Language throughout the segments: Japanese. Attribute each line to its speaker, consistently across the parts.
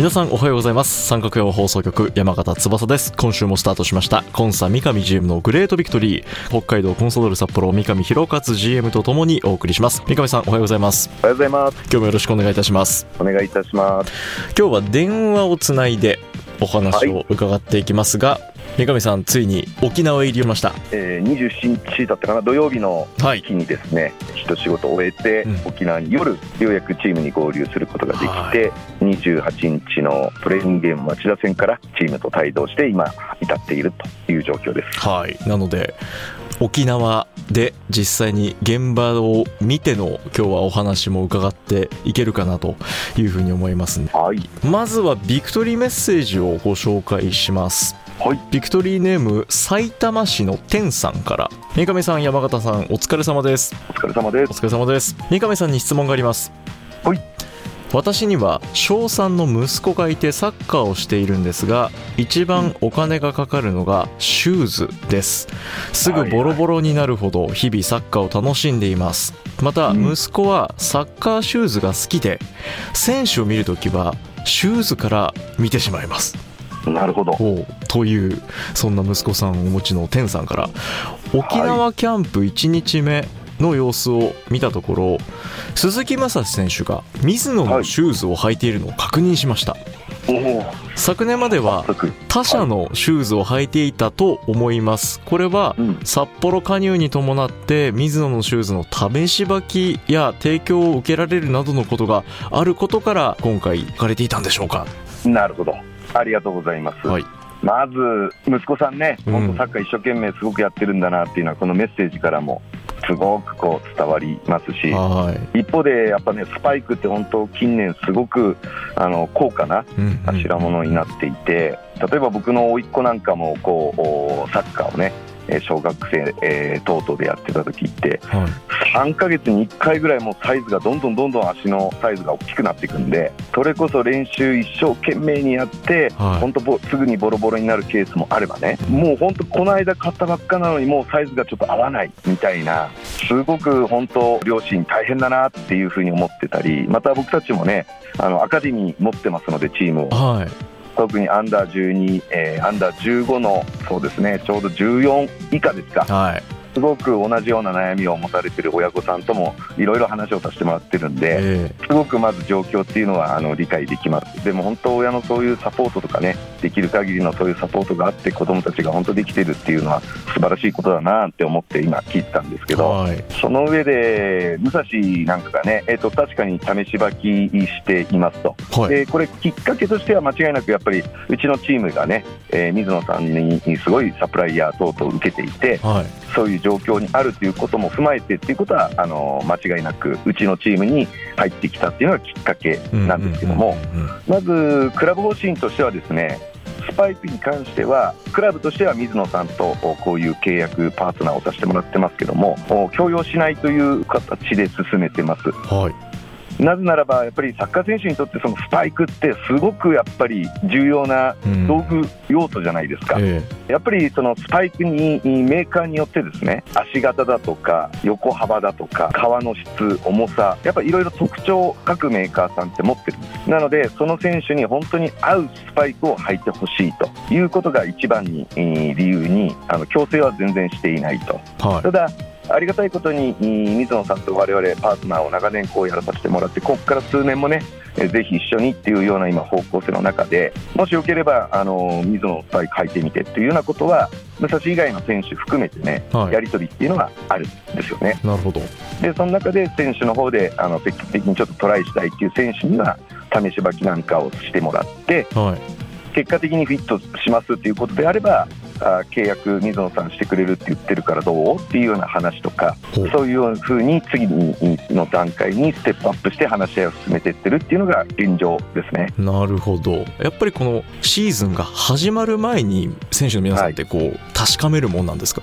Speaker 1: 皆さんおはようございます。三角用放送局山形翼です。今週もスタートしました。コンサ三上 GM のグレートビクトリー。北海道コンソドル札幌三上博勝 GM とともにお送りします。三上さんおはようございます。
Speaker 2: おはようございます。
Speaker 1: 今日もよろしくお願いいたします。
Speaker 2: お願いいたします。
Speaker 1: 今日は電話をつないでお話を伺っていきますが、三上さんついに沖縄へ入りました。
Speaker 2: えー、27日だったかな土曜日の
Speaker 1: はい。
Speaker 2: 日にですね、一仕事を終えて、
Speaker 1: うん。
Speaker 2: 沖縄に夜ようやくチームに合流することができて、28日のトレーニングゲーム町田戦からチームと帯同して今至っているという状況です。
Speaker 1: はい。なので沖縄で実際に現場を見ての今日はお話も伺っていけるかなというふうに思いますね。
Speaker 2: はい。
Speaker 1: まずはビクトリーメッセージをご紹介します
Speaker 2: はい。
Speaker 1: ビクトリーネーム埼玉市の天さんから。三上さん山形さんお疲れ様です。
Speaker 2: お疲れ様で
Speaker 1: お
Speaker 2: す
Speaker 1: 疲れ様です。三上さんに質問があります。
Speaker 2: はい。
Speaker 1: 私には小3の息子がいてサッカーをしているんですが一番お金がかかるのがシューズです。すぐボロボロになるほど日々サッカーを楽しんでいます。また
Speaker 2: うん。
Speaker 1: 息子はサッカーシューズが好きで選手を見るときはシューズから見てしまいます
Speaker 2: なるほど。
Speaker 1: というそんな息子さんをお持ちの天さんから沖縄キャンプ1日目の様子を見たところ鈴木雅史選手が水野のシューズを履いているのを確認しました、
Speaker 2: おお
Speaker 1: 昨年までは他社のシューズを履いていたと思います。これは
Speaker 2: うん。
Speaker 1: 札幌加入に伴って水野のシューズの試し履きや提供を受けられるなどのことがあることから今回行かれていたんでしょうか。
Speaker 2: なるほどありがとうございます、
Speaker 1: はい。
Speaker 2: まず息子さんね、
Speaker 1: うん。
Speaker 2: 本当サッカー一生懸命すごくやってるんだなっていうのはこのメッセージからもすごくこう伝わりますし
Speaker 1: はい。
Speaker 2: 一方でやっぱねスパイクって本当近年すごくあの高価な
Speaker 1: うんうん。
Speaker 2: 頭物になっていて例えば僕の甥っ子なんかもこうおサッカーをねえー小学生、えー等々でやってた時って
Speaker 1: はい。
Speaker 2: 3ヶ月に1回ぐらいもうサイズがどんどんどんどん足のサイズが大きくなっていくんでそれこそ練習一生懸命にやって
Speaker 1: はい。
Speaker 2: 本当ぼすぐにボロボロになるケースもあればねもう本当この間買ったばっかなのにもうサイズがちょっと合わないみたいなすごく本当両親大変だなっていうふうに思ってたりまた僕たちもねあのアカデミー持ってますのでチームを。
Speaker 1: はい
Speaker 2: 特にアンダー12、えーアンダー15のそうですねちょうど14以下ですか。
Speaker 1: はい。
Speaker 2: すごく同じような悩みを持たれてる親御さんともいろいろ話をさせてもらってるんで、
Speaker 1: え
Speaker 2: すごくまず状況っていうのはあの理解できます。でも本当親のそういうサポートとかね、できる限りのそういうサポートがあって子どもたちが本当できてるっていうのは素晴らしいことだなって思って今聞いてたんですけど、その上で武蔵なんかがね、えっ、と確かに試し履きしていますと。
Speaker 1: はい
Speaker 2: でこれきっかけとしては間違いなくやっぱりうちのチームがね、えー水野さんにすごいサプライヤー等々受けていて、
Speaker 1: はい
Speaker 2: そういう状況にあるということも踏まえてっていうことはあの間違いなくうちのチームに入ってきたっていうのがきっかけなんですけども、まずクラブ方針としてはですねスパイクに関してはクラブとしては水野さんとこういう契約パートナーをさせてもらってますけども強要しないという形で進めてます。
Speaker 1: はい
Speaker 2: なぜならばやっぱりサッカー選手にとってそのスパイクってすごくやっぱり重要な
Speaker 1: うん。
Speaker 2: 道具用途じゃないですか、
Speaker 1: え
Speaker 2: やっぱりそのスパイクにメーカーによってですね足型だとか横幅だとか革の質重さやっぱりいろいろ特徴各メーカーさんって持ってるんです。なのでその選手に本当に合うスパイクを履いてほしいということが一番にえー理由にあの強制は全然していないと。
Speaker 1: えはい。
Speaker 2: ただありがたいことにい水野さんと我々パートナーを長年こうやらさせてもらってここから数年もねえぜひ一緒にっていうような今方向性の中でもしよければあの水野スパイク履いてみてっていうようなことは武蔵以外の選手含めてね、
Speaker 1: はい。
Speaker 2: やり取りっていうのがあるんですよね。
Speaker 1: なるほど。
Speaker 2: でその中で選手の方であの積極的にちょっとトライしたいっていう選手には試し履きなんかをしてもらって
Speaker 1: はい。
Speaker 2: 結果的にフィットしますっていうことであればあ契約水野さんしてくれるって言ってるからどう？っていうような話とかそういうふうに次の段階にステップアップして話し合いを進めていってるっていうのが現状ですね。
Speaker 1: なるほど。やっぱりこのシーズンが始まる前に選手の皆さんってこう確かめるもんなんですか？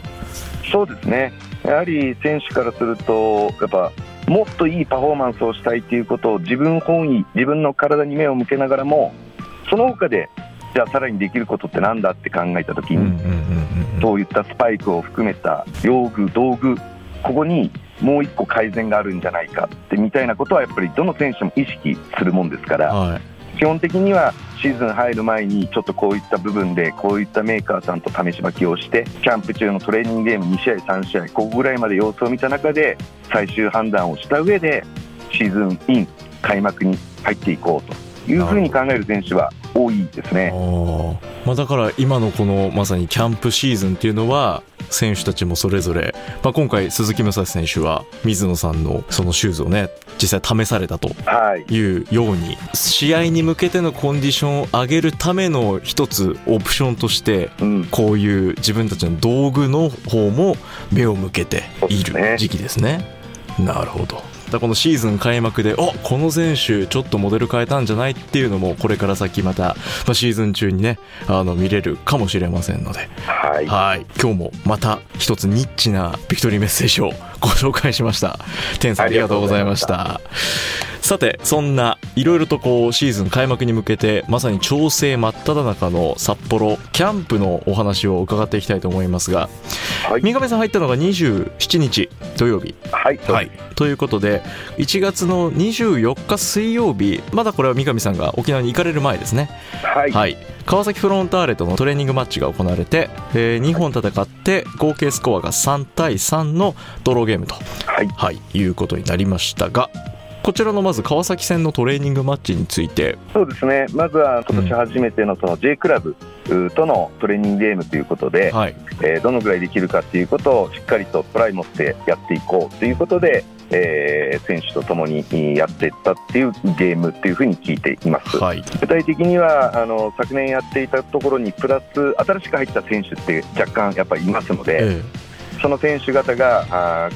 Speaker 2: そうですね。やはり選手からするとやっぱもっといいパフォーマンスをしたいということを自分本位自分の体に目を向けながらもその他でじゃあさらにできることってなんだって考えた時に、そういったスパイクを含めた用具、道具、ここにもう一個改善があるんじゃないかってみたいなことはやっぱりどの選手も意識するもんですから、
Speaker 1: はい。
Speaker 2: 基本的にはシーズン入る前にちょっとこういった部分でこういったメーカーさんと試し履きをしてキャンプ中のトレーニングゲーム2試合、3試合ここぐらいまで様子を見た中で最終判断をした上でシーズンイン開幕に入っていこうというふうに考える選手は多いですね。
Speaker 1: まあ、だから今のこのまさにキャンプシーズンっていうのは選手たちもそれぞれ、まあ、今回鈴木武蔵選手は水野さんのそのシューズをね実際試されたと
Speaker 2: はい
Speaker 1: いうように試合に向けてのコンディションを上げるための一つオプションとして
Speaker 2: うん
Speaker 1: こういう自分たちの道具の方も目を向けてい
Speaker 2: そうですね
Speaker 1: る時期ですね。なるほど。だからこのシーズン開幕で、おこの選手、ちょっとモデル変えたんじゃないっていうのも、これから先また、まあ、シーズン中にね、あの見れるかもしれませんので、
Speaker 2: はい
Speaker 1: はい、今日もまた一つニッチなビクトリーメッセージをご紹介しました。天さんありがとうございました。さて、そんないろいろとこうシーズン開幕に向けてまさに調整真っ只中の札幌キャンプのお話を伺っていきたいと思いますが、
Speaker 2: はい。
Speaker 1: 三上さん入ったのが27日土曜日。
Speaker 2: はい。
Speaker 1: はい、ということで1月の24日水曜日まだこれは三上さんが沖縄に行かれる前ですね。
Speaker 2: はい。
Speaker 1: はい、川崎フロンターレとのトレーニングマッチが行われて、え2本戦って合計スコアが3対3のドローゲームと、
Speaker 2: はい。
Speaker 1: はい、いうことになりましたがこちらのまず川崎戦のトレーニングマッチについて。
Speaker 2: そうですね、まずは今年初めてのその J クラブとのトレーニングゲームということで、
Speaker 1: はい。
Speaker 2: えーどのぐらいできるかということをしっかりとトライ持ってやっていこうということで、えー選手とともにやっていったっていうゲームっていうふうに聞いています。
Speaker 1: はい。
Speaker 2: 具体的にはあの昨年やっていたところにプラス新しく入った選手って若干やっぱりいますので、
Speaker 1: え
Speaker 2: その選手方が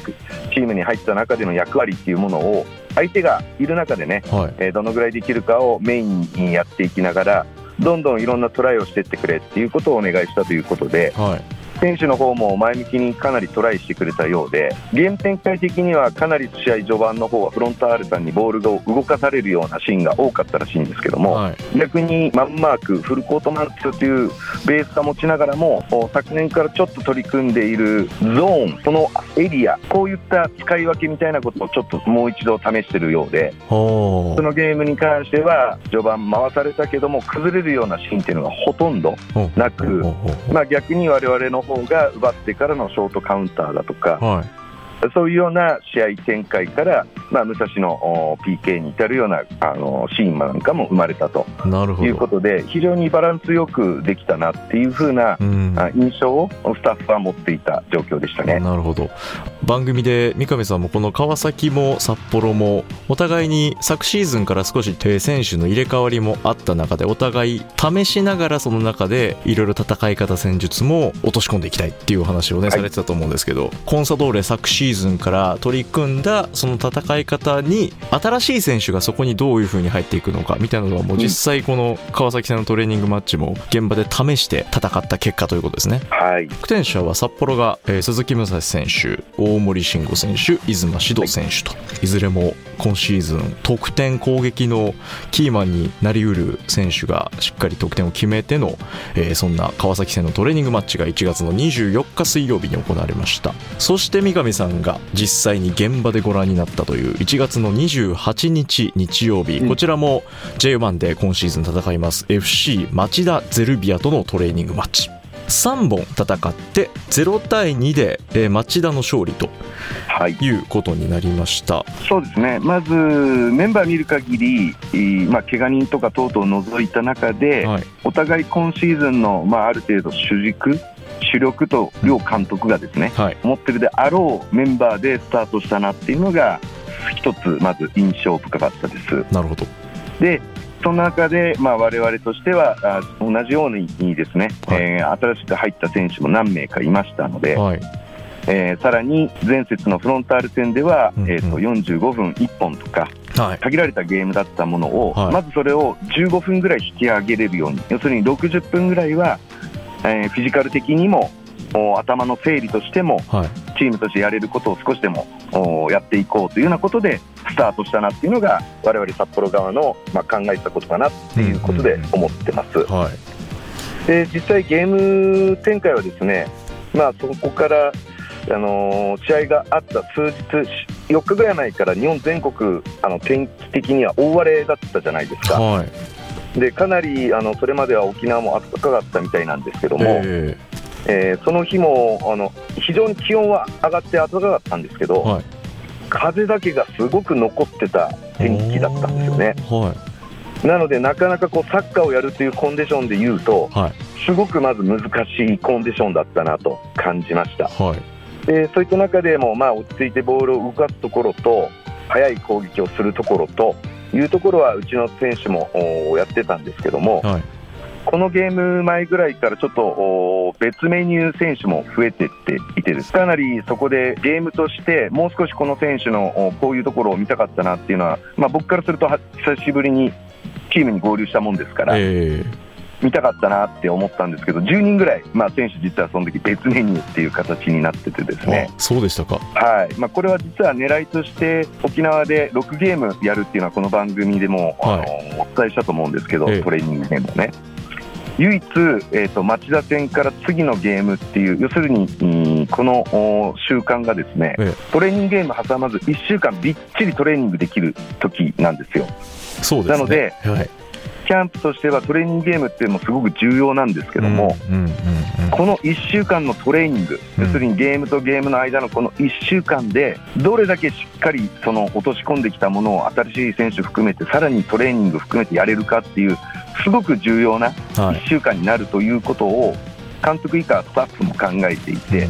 Speaker 2: チームに入った中での役割っていうものを相手がいる中でね、
Speaker 1: えはい。
Speaker 2: えーどのぐらいできるかをメインにやっていきながらどんどんいろんなトライをしていってくれっていうことをお願いしたということで
Speaker 1: はい
Speaker 2: 選手の方も前向きにかなりトライしてくれたようでゲーム展開的にはかなり試合序盤の方はフロンターレさんにボールが動かされるようなシーンが多かったらしいんですけども、
Speaker 1: はい。
Speaker 2: 逆にマンマーク、フルコートマンツというベースを持ちながらも、お昨年からちょっと取り組んでいるゾーン、そのエリア、こういった使い分けみたいなことをちょっともう一度試しているようで、
Speaker 1: ほ
Speaker 2: そのゲームに関しては、序盤回されたけども、崩れるようなシーンっていうのがほとんど、
Speaker 1: う
Speaker 2: なくまあ、逆に我々の方が奪ってからのショートカウンターだとか
Speaker 1: う、はい。
Speaker 2: そういうような試合展開から、まあ、武蔵のお PK に至るようなあのシーンなんかも生まれたと。
Speaker 1: なるほど。
Speaker 2: いうことで、非常にバランスよくできたなっていう風な
Speaker 1: うん。
Speaker 2: あ印象をスタッフは持っていた状況でしたね。
Speaker 1: なるほど。番組で三上さんもこの川崎も札幌もお互いに昨シーズンから少しえー選手の入れ替わりもあった中でお互い試しながらその中でいろいろ戦い方戦術も落とし込んでいきたいっていうお話をね、
Speaker 2: はい。
Speaker 1: されてたと思うんですけどコンサドーレ昨シーズンから取り組んだその戦い方に新しい選手がそこにどういう風に入っていくのかみたいなのはもう実際この川崎戦のトレーニングマッチも現場で試して戦った結果ということですね。
Speaker 2: はい、
Speaker 1: 得点者は札幌が、えー鈴木武蔵選手大森慎吾選手出馬指導選手と、い、ずれも今シーズン得点攻撃のキーマンになりうる選手がしっかり得点を決めての、えーそんな川崎戦のトレーニングマッチが1月の24日水曜日に行われました。そして三上さんが実際に現場でご覧になったという1月の28日日曜日、
Speaker 2: うん。
Speaker 1: こちらも J1 で今シーズン戦います FC 町田ゼルビアとのトレーニングマッチ3本戦って0対2で、えー町田の勝利と
Speaker 2: はい
Speaker 1: いうことになりました。
Speaker 2: そうですね、まずメンバー見る限り、えーまあ、怪我人とか等々を除いた中で、
Speaker 1: はい、
Speaker 2: お互い今シーズンの、まあ、ある程度主軸、主力と両監督がですね、
Speaker 1: はい、
Speaker 2: 持ってるであろうメンバーでスタートしたなっていうのが、一つ、まず印象深かったです。
Speaker 1: なるほど。
Speaker 2: でその中で、まあ、我々としてはあ同じようにですね、
Speaker 1: はい。
Speaker 2: えー新しく入った選手も何名かいましたので、
Speaker 1: はい、
Speaker 2: えーさらに前節のフロンターレ戦では、
Speaker 1: うんうん。
Speaker 2: えー、と45分1本とか
Speaker 1: はい、
Speaker 2: 限られたゲームだったものを、
Speaker 1: はい。
Speaker 2: まずそれを15分ぐらい引き上げれるように要するに60分ぐらいは、えーフィジカル的にもお頭の整理としても
Speaker 1: はい、
Speaker 2: チームとしてやれることを少しでもおやっていこうというようなことでスタートしたなっていうのが我々札幌側の、まあ、考えたことかなっていうことで思ってます。
Speaker 1: はい、
Speaker 2: で実際ゲーム展開はですね、まあ、そこから、あのー試合があった数日4日ぐらい前から日本全国あの天気的には大荒れだったじゃないですか。
Speaker 1: はい、
Speaker 2: でかなりあのそれまでは沖縄も暖かかったみたいなんですけども、
Speaker 1: え
Speaker 2: えーその日もあの非常に気温は上がって暖かかったんですけど、
Speaker 1: はい。
Speaker 2: 風だけがすごく残ってた
Speaker 1: ー
Speaker 2: 天気だったんですよね。
Speaker 1: は
Speaker 2: なのでなかなかこうサッカーをやるというコンディションで言うと
Speaker 1: い、はい、
Speaker 2: すごくまず難しいコンディションだったなと感じました。
Speaker 1: はい、
Speaker 2: でそういった中でも、まあ、落ち着いてボールを動かすところと速い攻撃をするところというところはうちの選手もおやってたんですけども
Speaker 1: はい、
Speaker 2: このゲーム前ぐらいからちょっとお別メニュー選手も増えてっていてですかなりそこでゲームとしてもう少しこの選手のおこういうところを見たかったなっていうのは、まあ、僕からするとは久しぶりにチームに合流したもんですから、
Speaker 1: え
Speaker 2: 見たかったなって思ったんですけど10人ぐらい、まあ、選手実はその時別メニューっていう形になっててです
Speaker 1: ー、
Speaker 2: ね。
Speaker 1: あ、そうでしたか。
Speaker 2: はい。まあ、これは実は狙いとして沖縄で6ゲームやるっていうのはこの番組でも、
Speaker 1: はい。
Speaker 2: あのお伝えしたと思うんですけど、
Speaker 1: ええ。
Speaker 2: トレーニングでもね唯一、えー、と町田戦から次のゲームっていう要するにうんこのお習慣がですね、
Speaker 1: え
Speaker 2: トレーニングゲーム挟まず1週間びっちりトレーニングできる時なんですよ。
Speaker 1: そうですね。
Speaker 2: なので、
Speaker 1: はい、
Speaker 2: キャンプとしてはトレーニングゲームっていうのもすごく重要なんですけども、この1週間のトレーニング、
Speaker 1: うん
Speaker 2: 要するにゲームとゲームの間のこの1週間で、どれだけしっかりその落とし込んできたものを新しい選手含めて、さらにトレーニング含めてやれるかっていう、すごく重要な
Speaker 1: は
Speaker 2: 1
Speaker 1: い、
Speaker 2: 週間になるということを、監督以下、スタッフも考えていて、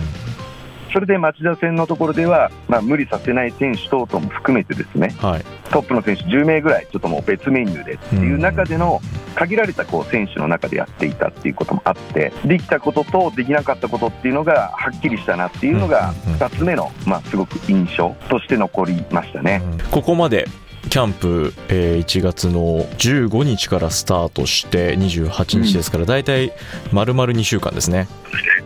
Speaker 2: それで町田戦のところでは、まあ、無理させない選手等々も含めてですね、
Speaker 1: はい、
Speaker 2: トップの選手10名ぐらい、ちょっともう別メニューでっていう中での、限られたこう選手の中でやっていたっていうこともあって、できたこととできなかったことっていうのがはっきりしたなっていうのが、
Speaker 1: うんうんうん
Speaker 2: 2つ目の、まあ、すごく印象として残りましたね。
Speaker 1: うん。ここまでキャンプ、えー1月の15日からスタートして28日ですから、大体丸々2週間ですね、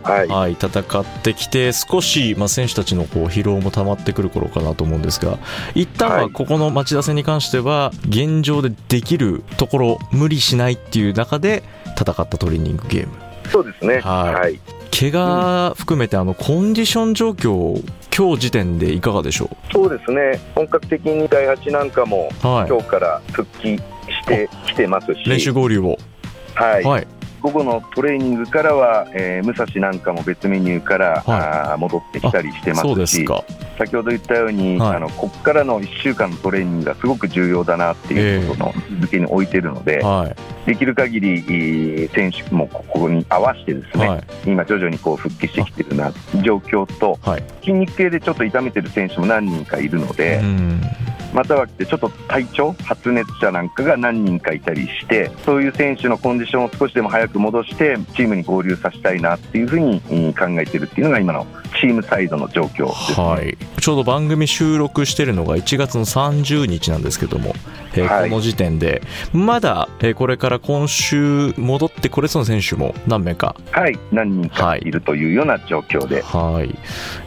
Speaker 2: はい、
Speaker 1: はい、戦ってきて少し、まあ、選手たちのこう疲労も溜まってくる頃かなと思うんですが一旦
Speaker 2: は
Speaker 1: はい。ここの町田戦に関しては現状でできるところ無理しないっていう中で戦ったトレーニングゲーム。
Speaker 2: そうですね、
Speaker 1: はい。
Speaker 2: はい
Speaker 1: 怪我含めてあのコンディション状況今日時点でいかがでしょ
Speaker 2: そうですね、本格的に第8なんかも今日から復帰してきてますし、
Speaker 1: い、練習合流を、
Speaker 2: はい。
Speaker 1: はい、
Speaker 2: 午後のトレーニングからは、えー武蔵なんかも別メニューから、
Speaker 1: は
Speaker 2: あー戻ってきたりしてますし。先ほど言ったように、
Speaker 1: はい。
Speaker 2: あのここからの1週間のトレーニングがすごく重要だなっていうことの続けに置いてるので、
Speaker 1: はい。
Speaker 2: できる限りえー選手もここに合わせてですね、
Speaker 1: はい。
Speaker 2: 今徐々にこう復帰してきてるな状況と
Speaker 1: はい。
Speaker 2: 筋肉系でちょっと痛めてる選手も何人かいるので、
Speaker 1: うん
Speaker 2: またはちょっと体調発熱者なんかが何人かいたりしてそういう選手のコンディションを少しでも早く戻してチームに合流させたいなっていうふうに考えてるっていうのが今のチームサイドの状況です、ね。
Speaker 1: はい、ちょうど番組収録してるのが1月の30日なんですけども、えこの時点で。まだ、えーこれから今週戻ってこれそうな選手も何名か。
Speaker 2: はい、何人かい。るというような状況で、
Speaker 1: はい。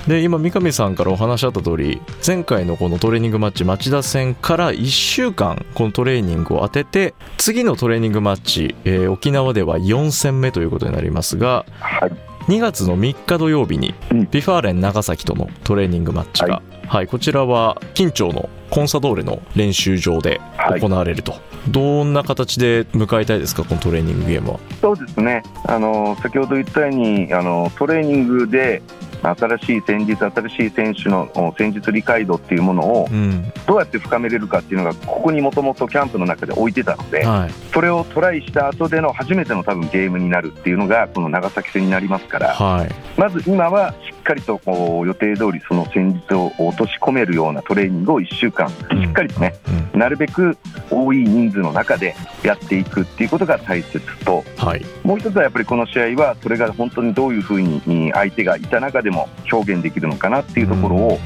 Speaker 1: で今三上さんからお話あった通り前回のこのトレーニングマッチ町田戦から1週間このトレーニングを当てて次のトレーニングマッチ、えー沖縄では4戦目ということになりますが
Speaker 2: はい、
Speaker 1: 2月の3日土曜日に、
Speaker 2: うん。
Speaker 1: V・ファーレン長崎とのトレーニングマッチが、はいこちらは金武町のコンサドーレの練習場で
Speaker 2: はい。
Speaker 1: 行われると、どんな形で迎えたいですかこのトレーニングゲームは？
Speaker 2: そうですね、あの先ほど言ったようにあのトレーニングで新しい戦術、新しい選手のお戦術理解度っていうものを
Speaker 1: うん。
Speaker 2: どうやって深めれるかっていうのがここにもともとキャンプの中で置いてたので
Speaker 1: はい。
Speaker 2: それをトライした後での初めての多分ゲームになるっていうのがこの長崎戦になりますから
Speaker 1: はい。
Speaker 2: まず今はしっかりとこう予定通りその戦術を落とし込めるようなトレーニングを1週間しっかりとね
Speaker 1: うん
Speaker 2: なるべく多い人数の中でやっていくっていうことが大切と。
Speaker 1: はい。
Speaker 2: もう一つはやっぱりこの試合はそれが本当にどういうふうに相手がいた中でも表現できるのかなっていうところを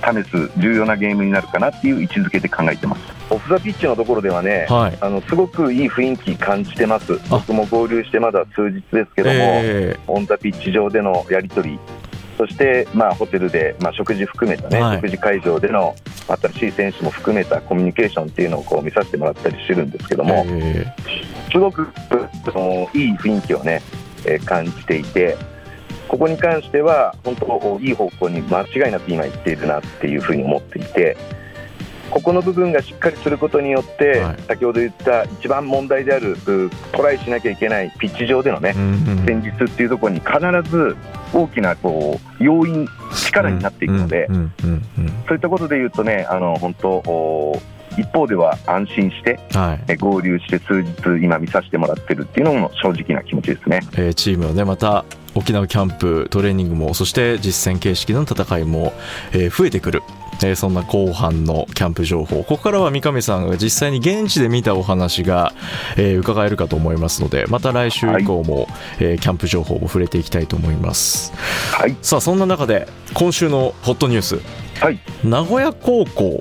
Speaker 2: 試す重要なゲームになるかなっていう位置づけで考えてます。オフ・ザ・ピッチのところではね
Speaker 1: はい。
Speaker 2: あのすごくいい雰囲気感じてます。
Speaker 1: あ。
Speaker 2: 僕も合流してまだ数日ですけども、
Speaker 1: え
Speaker 2: オン・ザ・ピッチ上でのやり取り。そして、まあ、ホテルで、まあ、食事含めたね、
Speaker 1: はい。
Speaker 2: 食事会場での新しい選手も含めたコミュニケーションっていうのをこう見させてもらったりしてるんですけど
Speaker 1: ー
Speaker 2: も、
Speaker 1: え。
Speaker 2: すごくそのいい雰囲気をね、えー感じていて、ここに関しては、本当、いい方向に間違いなく今、行っているなっていうふうに思っていて、ここの部分がしっかりすることによって、
Speaker 1: はい。
Speaker 2: 先ほど言った一番問題であるうトライしなきゃいけないピッチ上でのね戦術っていうところに必ず大きなこう要因、力になっていくので、そういったことで言うとね、あの本当、お一方では安心して、
Speaker 1: うんはい。
Speaker 2: え合流して数日、今見させてもらってるっていうのも正直な気持ちですね。
Speaker 1: えーチームのねまた沖縄キャンプトレーニングもそして実戦形式での戦いも、えー増えてくる、えーそんな後半のキャンプ情報。ここからは三上さんが実際に現地で見たお話が、えー伺えるかと思いますのでまた来週以降も、えーキャンプ情報も触れていきたいと思います。
Speaker 2: はい、
Speaker 1: さあそんな中で今週のホットニュース。
Speaker 2: はい、
Speaker 1: 名古屋高校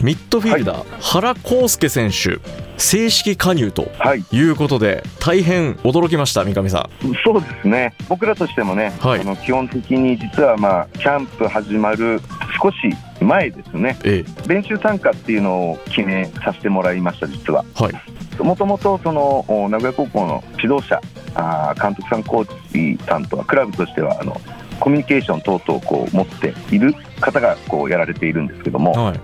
Speaker 1: ミッドフィルダー、原康介選手正式加入と
Speaker 2: はい、
Speaker 1: いうことで大変驚きました三上さ
Speaker 2: そうですね、僕らとしてもね、
Speaker 1: はい。
Speaker 2: あの基本的に実は、まあ、キャンプ始まる少し前ですね、
Speaker 1: んえ。
Speaker 2: 練習参加っていうのを決めさせてもらいました、実は。
Speaker 1: はい。
Speaker 2: もともとそのお名古屋高校の指導者、あー監督さん、コーチさんとは、クラブとしてはあのコミュニケーション等々こう持っている方がこうやられているんですけども、
Speaker 1: はい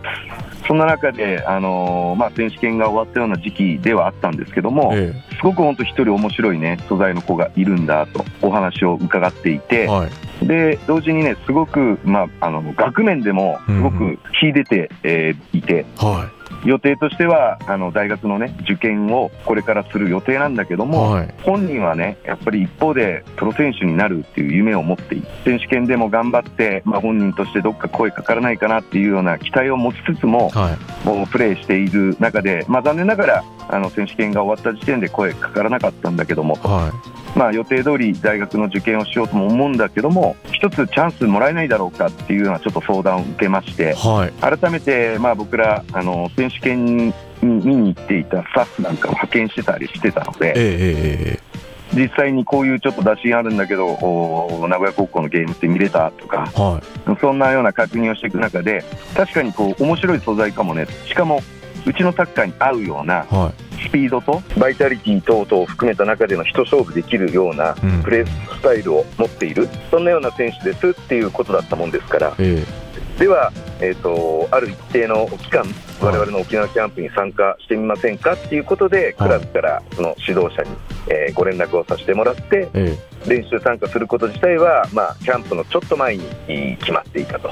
Speaker 2: そんな中で、あのーまあ、選手権が終わったような時期ではあったんですけども、
Speaker 1: え
Speaker 2: すごく本当、一人面白いね、素材の子がいるんだとお話を伺ってい
Speaker 1: え
Speaker 2: て、
Speaker 1: はい。
Speaker 2: で同時にね、すごく、まあ、あの学面でもすごく秀でて、えーいて、
Speaker 1: は
Speaker 2: 予定としてはあの大学の、ね、受験をこれからする予定なんだけど
Speaker 1: い
Speaker 2: も、
Speaker 1: はい。
Speaker 2: 本人はね、やっぱり一方でプロ選手になるっていう夢を持っていて、選手権でも頑張って、まあ、本人としてどっか声かからないかなっていうような期待を持ちつつも、
Speaker 1: はい。
Speaker 2: もうプレーしている中で、まあ、残念ながらあの選手権が終わった時点で声かからなかったんだけども、
Speaker 1: は
Speaker 2: まあ、予定通り大学の受験をしようとも思うんだけども、一つチャンスもらえないだろうかっていうようなちょっと相談を受けまして
Speaker 1: い、はい。
Speaker 2: 改めてまあ僕らあの選手権に見に行っていたスタッフなんかを派遣してたりしてたので、
Speaker 1: えええええ
Speaker 2: 実際にこういうちょっと打診あるんだけど、お名古屋高校のゲームって見れたとか、
Speaker 1: えはい。
Speaker 2: そんなような確認をしていく中で、確かにこう面白い素材かもね、しかもうちのサッカーに合うような
Speaker 1: は
Speaker 2: スピードとバイタリティ等々を含めた中での一勝負できるような
Speaker 1: うん。
Speaker 2: プレースタイルを持っている、そんなような選手ですっていうことだったもんですから、
Speaker 1: え
Speaker 2: では、えー、とある一定の期間、我々の沖縄キャンプに参加してみませんかっていうことで、クラブからその指導者に、えーご連絡をさせてもらって、
Speaker 1: ええ。
Speaker 2: 練習参加すること自体は、まあ、キャンプのちょっと前にえー決まっていたと。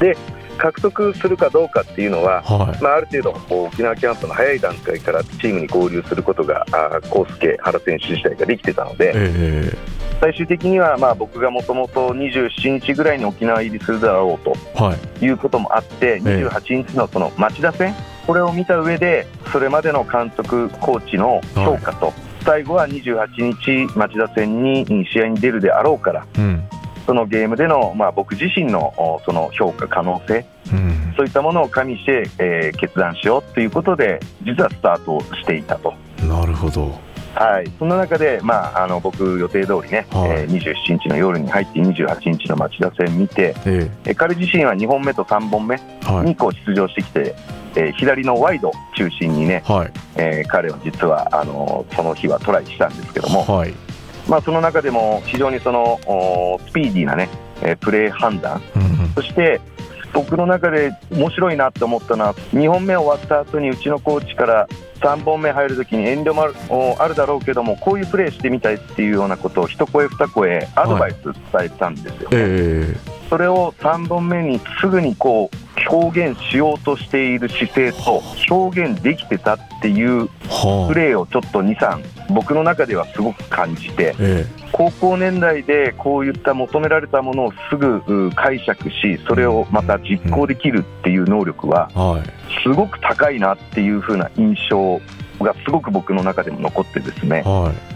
Speaker 2: で獲得するかどうかっていうのは、
Speaker 1: えはい。
Speaker 2: まあ、ある程度沖縄キャンプの早い段階からチームに合流することが康介、原選手自体ができてたので、
Speaker 1: え
Speaker 2: 最終的にはまあ僕がもともと27日ぐらいに沖縄入りするだろうと
Speaker 1: えはい。
Speaker 2: いうこともあって、28日のその町田戦、これを見た上で、それまでの監督、コーチの評価と、最後は28日、町田戦に試合に出るであろうから、
Speaker 1: うん
Speaker 2: そのゲームでの、まあ、僕自身のおその評価可能性、
Speaker 1: うん。
Speaker 2: そういったものを加味して、えー決断しようということで、実はスタートしていたと。
Speaker 1: なるほど。
Speaker 2: はい、そんな中で、まあ、あの僕、予定通りね、
Speaker 1: はい。
Speaker 2: えー27日の夜に入って28日の町田戦見て、
Speaker 1: え
Speaker 2: え。ー彼自身は2本目と3本目にこう出場してきて、えー左のワイド中心にね、
Speaker 1: はい。
Speaker 2: えー彼は実はあのその日はトライしたんですけども、
Speaker 1: はい
Speaker 2: まあ、その中でも非常にそのスピーディーな、ね、プレー判断、うん、そして僕の中で面白いなと思ったのは2本目終わった後にうちのコーチから3本目入るときに遠慮もあるだろうけどもこういうプレーしてみたいっていうようなことを一声二声アドバイス伝えたんですよ、はい。えー、それを3本目にすぐにこう表現しようとしている姿勢と表現できてたっていうプレーをちょっと23僕の中ではすごく感じて、ええ、高校年代でこういった求められたものをすぐ解釈しそれをまた実行できるっていう能力はすごく高いなっていう風な印象がすごく僕の中でも残ってですね、はい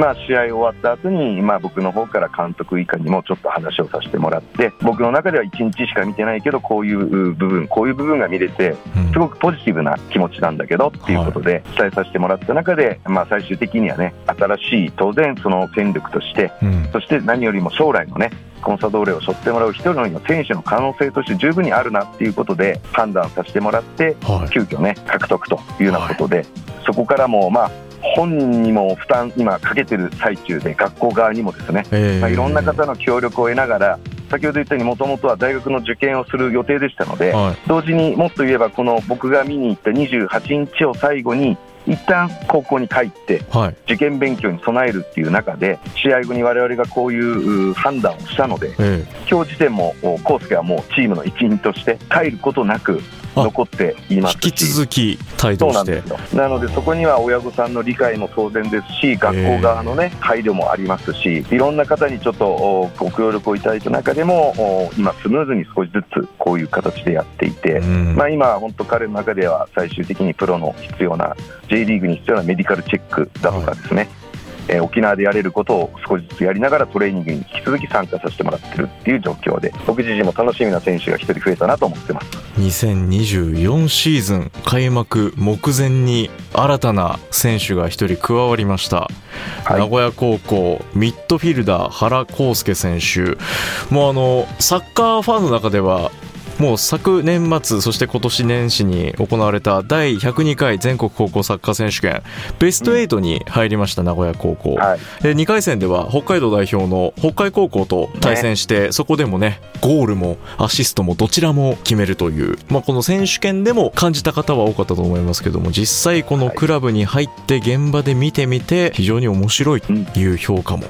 Speaker 2: まあ、試合終わった後に、まあ、僕の方から監督以下にもちょっと話をさせてもらって僕の中では1日しか見てないけどこういう部分こういう部分が見れてすごくポジティブな気持ちなんだけどっていうことで伝えさせてもらった中で、まあ、最終的にはね新しい当然その戦力として、そして何よりも将来のねコンサドーレを背負ってもらう一人の選手の可能性として十分にあるなっていうことで判断させてもらって、急遽ね獲得というようなことで、そこからもまあ本人にも負担、今かけてる最中で、学校側にもですね、まあ、いろんな方の協力を得ながら、先ほど言ったように、もともとは大学の受験をする予定でしたので、はい、同時にもっと言えば、この僕が見に行った28日を最後に、一旦高校に帰って、受験勉強に備えるっていう中で、試合後に我々がこういう判断をしたので、今日時点も康介はもうチームの一員として帰ることなく、残っています
Speaker 1: 引き続き帯同して。
Speaker 2: なのでそこには親御さんの理解も当然ですし学校側のね配慮もありますしいろんな方にちょっとご協力をいただいた中でも今スムーズに少しずつこういう形でやっていて、まあ、今本当彼の中では最終的にプロの必要な J リーグに必要なメディカルチェックだとかですね、はいえー、沖縄でやれることを少しずつやりながらトレーニングに引き続き参加させてもらってるっていう状況で僕自身も楽しみな選手が1人増えたなと思ってます。
Speaker 1: 2024シーズン開幕目前に新たな選手が1人加わりました、はい、名古屋高校ミッドフィルダー原康介選手。もうあのサッカーファンの中ではもう昨年末そして今年年始に行われた第102回全国高校サッカー選手権ベスト8に入りました名古屋高校、はい、2回戦では北海道代表の北海高校と対戦して、ね、そこでもねゴールもアシストもどちらも決めるという、まあ、この選手権でも感じた方は多かったと思いますけども実際このクラブに入って現場で見てみて非常に面白い。という評価も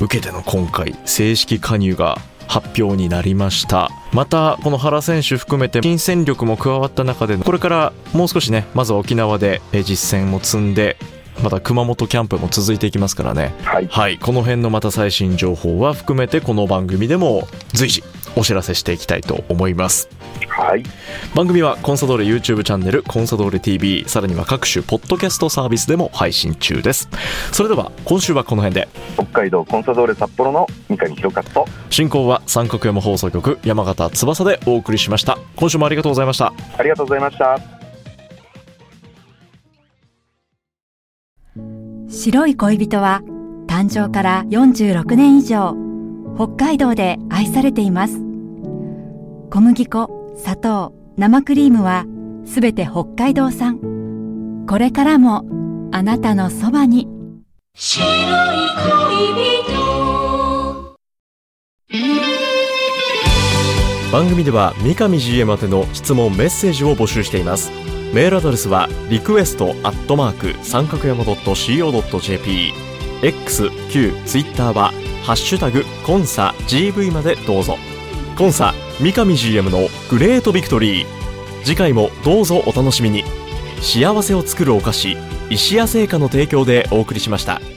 Speaker 1: 受けての今回正式加入が発表になりました。またこの原選手含めて新戦力も加わった中でこれからもう少しねまずは沖縄で実戦も積んでまた熊本キャンプも続いていきますからね、はい、はい、この辺のまた最新情報は含めてこの番組でも随時お知らせしていきたいと思います。
Speaker 2: はい、
Speaker 1: 番組はコンサドーレ YouTube チャンネルコンサドーレ TV さらには各種ポッドキャストサービスでも配信中です。それでは今週はこの辺で。
Speaker 2: 北海道コンサドーレ札幌の三上弘勝と。
Speaker 1: 進行は三角山放送局山形翼でお送りしました。今週もありがとうございました。
Speaker 2: ありがとうございました。
Speaker 3: 白い恋人は誕生から46年以上北海道で愛されています小麦粉砂糖生クリームはすべて北海道産。これからもあなたのそばに。白い恋人。
Speaker 1: 番組では三上 GM 宛ての質問メッセージを募集しています。メールアドレスはリクエストアットマーク三角山 .co.jp X、Q、Twitter はハッシュタグコンサ GV までどうぞ。コンサ三上 GM のグレートビクトリー次回もどうぞお楽しみに幸せを作るお菓子石屋製菓の提供でお送りしました。